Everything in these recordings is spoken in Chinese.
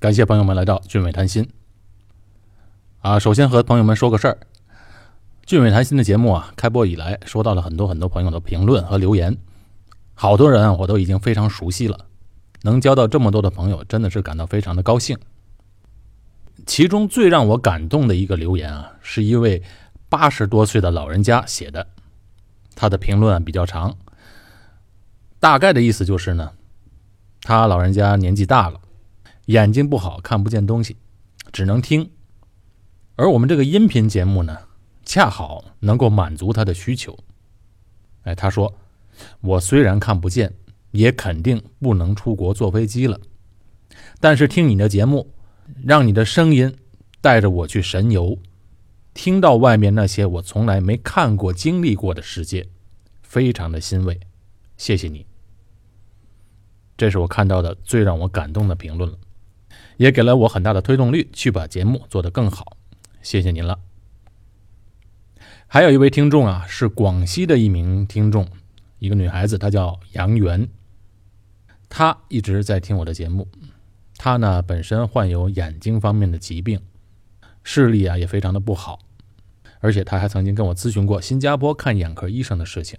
感谢朋友们来到俊伟谈心。啊，首先和朋友们说个事儿，俊伟谈心的节目啊，开播以来收到了很多很多朋友的评论和留言，好多人啊我都已经非常熟悉了，能交到这么多的朋友，真的是感到非常的高兴。其中最让我感动的一个留言啊，是一位八十多岁的老人家写的，他的评论比较长，大概的意思就是呢，他老人家年纪大了。眼睛不好，看不见东西，只能听。而我们这个音频节目呢，恰好能够满足他的需求。哎，他说：“我虽然看不见，也肯定不能出国坐飞机了，但是听你的节目，让你的声音带着我去神游，听到外面那些我从来没看过、经历过的世界，非常的欣慰。谢谢你。”这是我看到的最让我感动的评论了。也给了我很大的推动力，去把节目做得更好。谢谢您了。还有一位听众啊，是广西的一名听众，一个女孩子，她叫杨元，她一直在听我的节目。她呢本身患有眼睛方面的疾病，视力啊也非常的不好，而且她还曾经跟我咨询过新加坡看眼科医生的事情。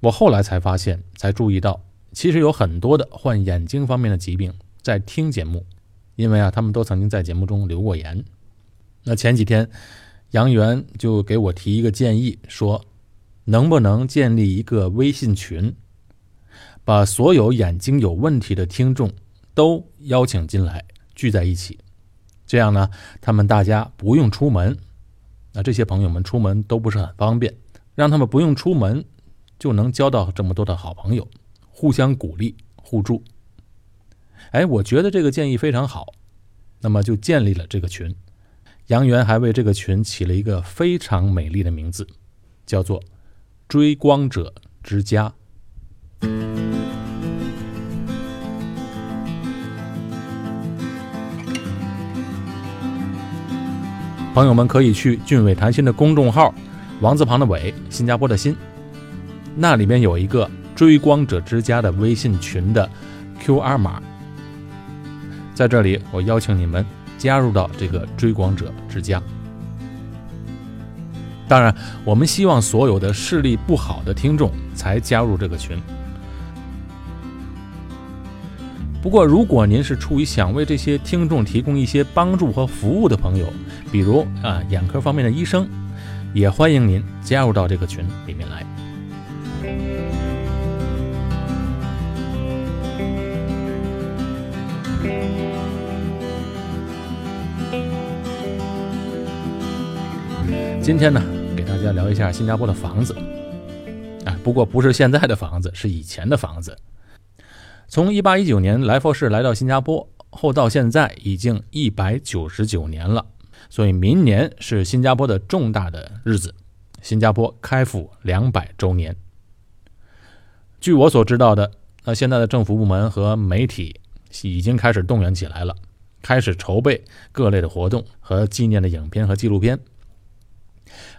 我后来才发现，才注意到，其实有很多的患眼睛方面的疾病。在听节目，因为啊，他们都曾经在节目中留过言。那前几天，杨元就给我提一个建议，说能不能建立一个微信群，把所有眼睛有问题的听众都邀请进来，聚在一起，这样呢，他们大家不用出门。那这些朋友们出门都不是很方便，让他们不用出门，就能交到这么多的好朋友，互相鼓励，互助。哎，我觉得这个建议非常好，那么就建立了这个群。杨元还为这个群起了一个非常美丽的名字，叫做“追光者之家”。朋友们可以去俊伟谈心的公众号“王字旁的伟，新加坡的新”，那里面有一个“追光者之家”的微信群的 QR 码。在这里，我邀请你们加入到这个追光者之家。当然，我们希望所有的视力不好的听众才加入这个群。不过，如果您是出于想为这些听众提供一些帮助和服务的朋友，比如啊眼科方面的医生，也欢迎您加入到这个群里面来。今天呢，给大家聊一下新加坡的房子，啊，不过不是现在的房子，是以前的房子。从一八一九年来佛士来到新加坡后，到现在已经一百九十九年了，所以明年是新加坡的重大的日子，新加坡开埠两百周年。据我所知道的，那现在的政府部门和媒体已经开始动员起来了，开始筹备各类的活动和纪念的影片和纪录片。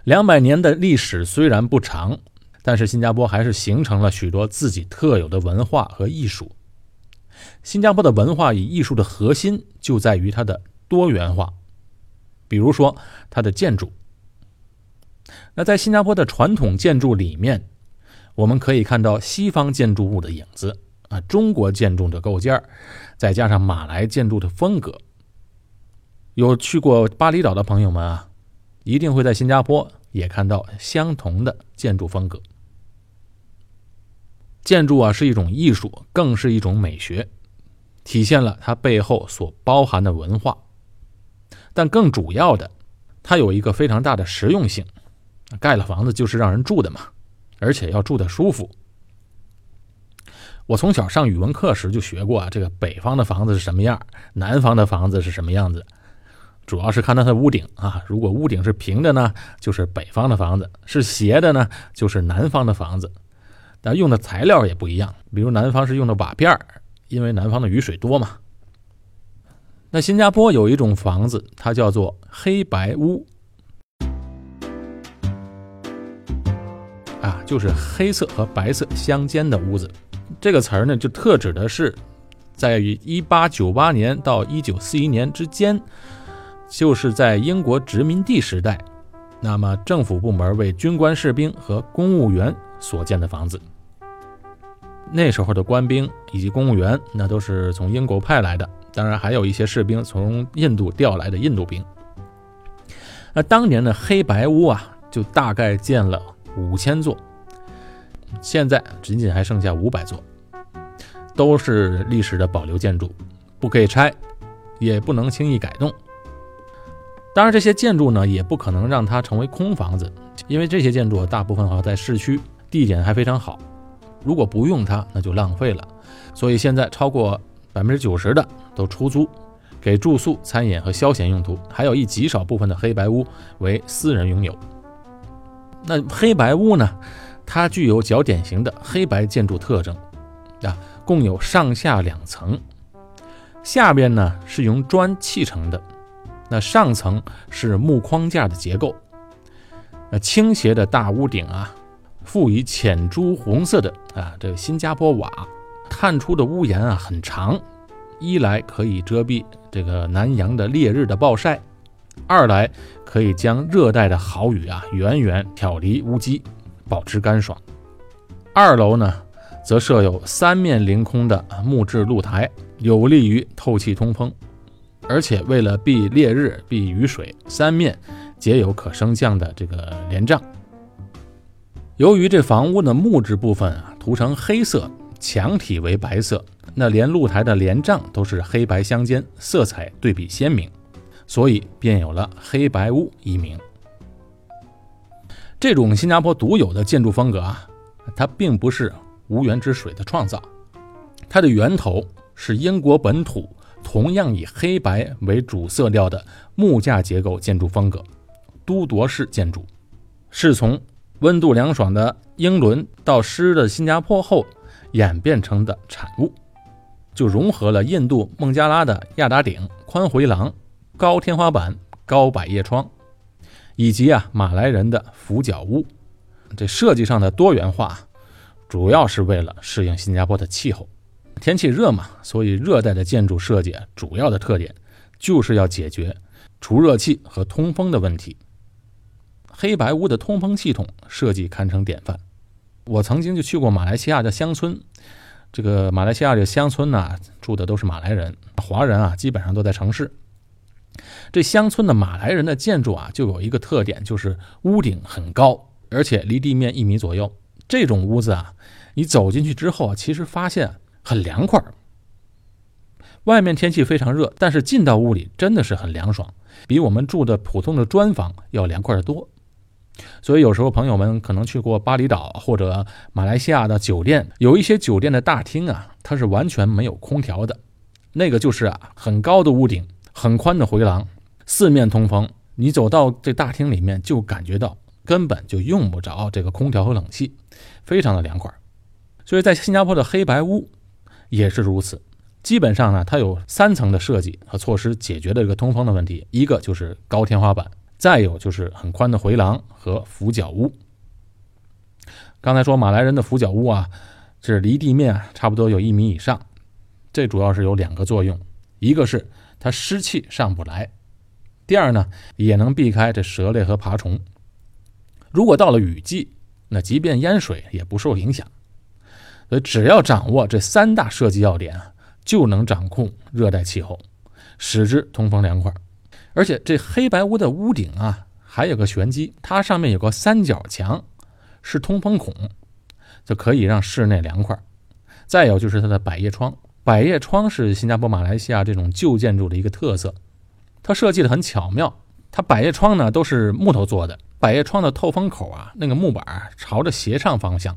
两百年的历史虽然不长，但是新加坡还是形成了许多自己特有的文化和艺术。新加坡的文化与艺术的核心就在于它的多元化，比如说它的建筑。那在新加坡的传统建筑里面，我们可以看到西方建筑物的影子啊，中国建筑的构件再加上马来建筑的风格。有去过巴厘岛的朋友们啊。一定会在新加坡也看到相同的建筑风格。建筑啊是一种艺术，更是一种美学，体现了它背后所包含的文化。但更主要的，它有一个非常大的实用性。盖了房子就是让人住的嘛，而且要住的舒服。我从小上语文课时就学过啊，这个北方的房子是什么样，南方的房子是什么样子。主要是看它的屋顶啊，如果屋顶是平的呢，就是北方的房子；是斜的呢，就是南方的房子。但用的材料也不一样，比如南方是用的瓦片儿因为南方的雨水多嘛。那新加坡有一种房子，它叫做黑白屋，啊，就是黑色和白色相间的屋子。这个词儿呢，就特指的是在于一八九八年到一九四一年之间，就是在英国殖民地时代，那么政府部门为军官、士兵和公务员所建的房子。那时候的官兵以及公务员，那都是从英国派来的，当然还有一些士兵从印度调来的印度兵。那当年的黑白屋啊，就大概建了五千座，现在仅仅还剩下五百座，都是历史的保留建筑，不可以拆，也不能轻易改动。当然，这些建筑呢，也不可能让它成为空房子，因为这些建筑大部分好在市区，地点还非常好。如果不用它，那就浪费了。所以现在超过百分之九十的都出租，给住宿、餐饮和消闲用途，还有一极少部分的黑白屋为私人拥有。那黑白屋呢？它具有较典型的黑白建筑特征啊，共有上下两层，下边呢是用砖砌成的，那上层是木框架的结构，那倾斜的大屋顶啊。附以浅朱红色的啊，这个新加坡瓦，探出的屋檐啊很长，一来可以遮蔽这个南洋的烈日的暴晒，二来可以将热带的豪雨啊远远挑离屋基，保持干爽。二楼呢，则设有三面凌空的木质露台，有利于透气通风，而且为了避烈日、避雨水，三面皆有可升降的这个帘帐。由于这房屋的木质部分啊涂成黑色，墙体为白色，那连露台的帘帐都是黑白相间，色彩对比鲜明，所以便有了“黑白屋”一名。这种新加坡独有的建筑风格啊，它并不是无源之水的创造，它的源头是英国本土同样以黑白为主色调的木架结构建筑风格——都铎式建筑，是从。温度凉爽的英伦到湿的新加坡后演变成的产物，就融合了印度孟加拉的亚达顶、宽回廊、高天花板、高百叶窗，以及啊马来人的俯角屋。这设计上的多元化，主要是为了适应新加坡的气候。天气热嘛，所以热带的建筑设计主要的特点就是要解决除热气和通风的问题。黑白屋的通风系统设计堪称典范。我曾经就去过马来西亚的乡村，这个马来西亚这乡村呢，住的都是马来人，华人啊基本上都在城市。这乡村的马来人的建筑啊，就有一个特点，就是屋顶很高，而且离地面一米左右。这种屋子啊，你走进去之后啊，其实发现很凉快。外面天气非常热，但是进到屋里真的是很凉爽，比我们住的普通的砖房要凉快得多。所以有时候朋友们可能去过巴厘岛或者马来西亚的酒店，有一些酒店的大厅啊，它是完全没有空调的，那个就是啊很高的屋顶，很宽的回廊，四面通风。你走到这大厅里面，就感觉到根本就用不着这个空调和冷气，非常的凉快。所以在新加坡的黑白屋也是如此，基本上呢，它有三层的设计和措施解决的这个通风的问题，一个就是高天花板。再有就是很宽的回廊和俯角屋。刚才说马来人的俯角屋啊，是离地面差不多有一米以上，这主要是有两个作用：一个是它湿气上不来，第二呢也能避开这蛇类和爬虫。如果到了雨季，那即便淹水也不受影响。所以只要掌握这三大设计要点，就能掌控热带气候，使之通风凉快。而且这黑白屋的屋顶啊，还有个玄机，它上面有个三角墙，是通风孔，就可以让室内凉快。再有就是它的百叶窗，百叶窗是新加坡、马来西亚这种旧建筑的一个特色，它设计的很巧妙。它百叶窗呢都是木头做的，百叶窗的透风口啊，那个木板朝着斜上方向，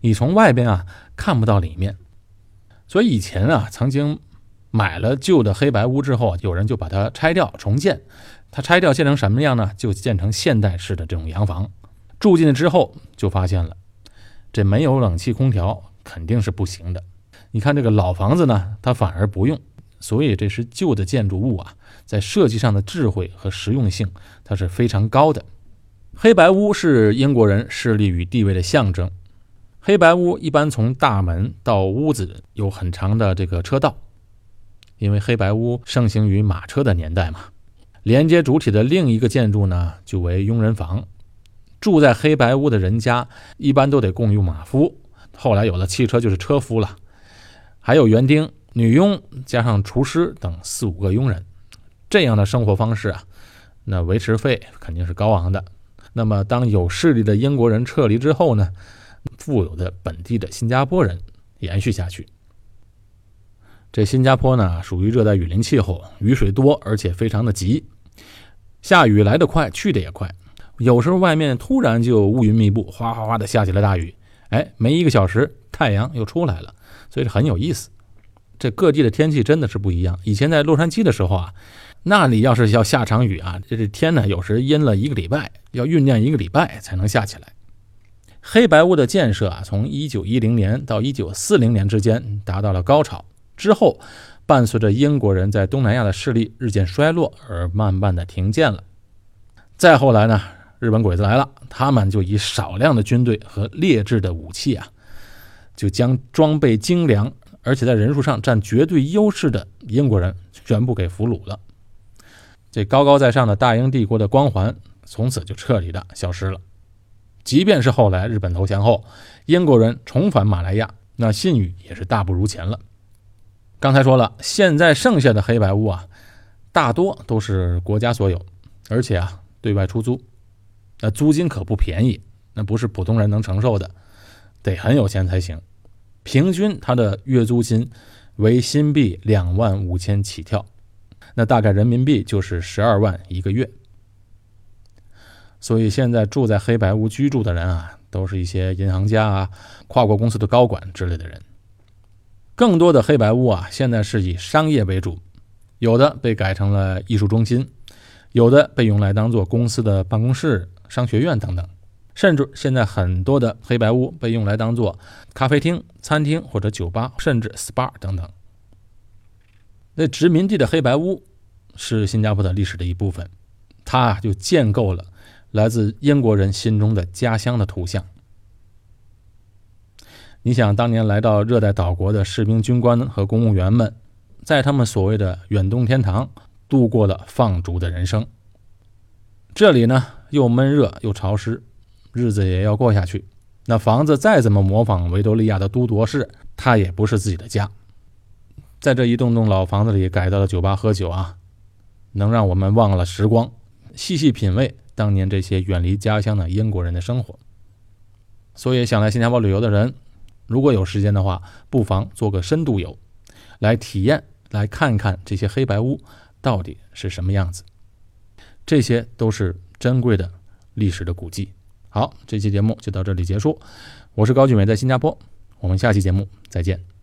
你从外边啊看不到里面。所以以前啊曾经。买了旧的黑白屋之后，有人就把它拆掉重建。它拆掉建成什么样呢？就建成现代式的这种洋房。住进去之后，就发现了这没有冷气空调肯定是不行的。你看这个老房子呢，它反而不用。所以这是旧的建筑物啊，在设计上的智慧和实用性，它是非常高的。黑白屋是英国人势力与地位的象征。黑白屋一般从大门到屋子有很长的这个车道。因为黑白屋盛行于马车的年代嘛。连接主体的另一个建筑呢，就为佣人房。住在黑白屋的人家，一般都得共用马夫。后来有了汽车，就是车夫了。还有园丁、女佣，加上厨师等四五个佣人。这样的生活方式啊，那维持费肯定是高昂的。那么，当有势力的英国人撤离之后呢，富有的本地的新加坡人延续下去。这新加坡呢，属于热带雨林气候，雨水多，而且非常的急。下雨来得快，去的也快。有时候外面突然就乌云密布，哗哗哗的下起了大雨。哎，没一个小时，太阳又出来了，所以很有意思。这各地的天气真的是不一样。以前在洛杉矶的时候啊，那里要是要下场雨啊，这这天呢，有时阴了一个礼拜，要酝酿一个礼拜才能下起来。黑白屋的建设啊，从1910年到1940年之间达到了高潮，之后。伴随着英国人在东南亚的势力日渐衰落而慢慢的停建了。再后来呢，日本鬼子来了，他们就以少量的军队和劣质的武器啊，就将装备精良而且在人数上占绝对优势的英国人全部给俘虏了。这高高在上的大英帝国的光环从此就彻底的消失了。即便是后来日本投降后，英国人重返马来亚，那信誉也是大不如前了。刚才说了，现在剩下的黑白屋啊，大多都是国家所有，而且啊对外出租，那租金可不便宜，那不是普通人能承受的，得很有钱才行。平均它的月租金为新币两万五千起跳，那大概人民币就是十二万一个月。所以现在住在黑白屋居住的人啊，都是一些银行家啊、跨国公司的高管之类的人。更多的黑白屋啊，现在是以商业为主，有的被改成了艺术中心，有的被用来当做公司的办公室、商学院等等，甚至现在很多的黑白屋被用来当做咖啡厅、餐厅或者酒吧，甚至 SPA 等等。那殖民地的黑白屋是新加坡的历史的一部分，它就建构了来自英国人心中的家乡的图像。你想，当年来到热带岛国的士兵、军官和公务员们，在他们所谓的远东天堂度过了放逐的人生。这里呢，又闷热又潮湿，日子也要过下去。那房子再怎么模仿维多利亚的都铎式，它也不是自己的家。在这一栋栋老房子里改造的酒吧喝酒啊，能让我们忘了时光，细细品味当年这些远离家乡的英国人的生活。所以，想来新加坡旅游的人。如果有时间的话，不妨做个深度游，来体验，来看看这些黑白屋到底是什么样子。这些都是珍贵的历史的古迹。好，这期节目就到这里结束。我是高俊伟，在新加坡。我们下期节目再见。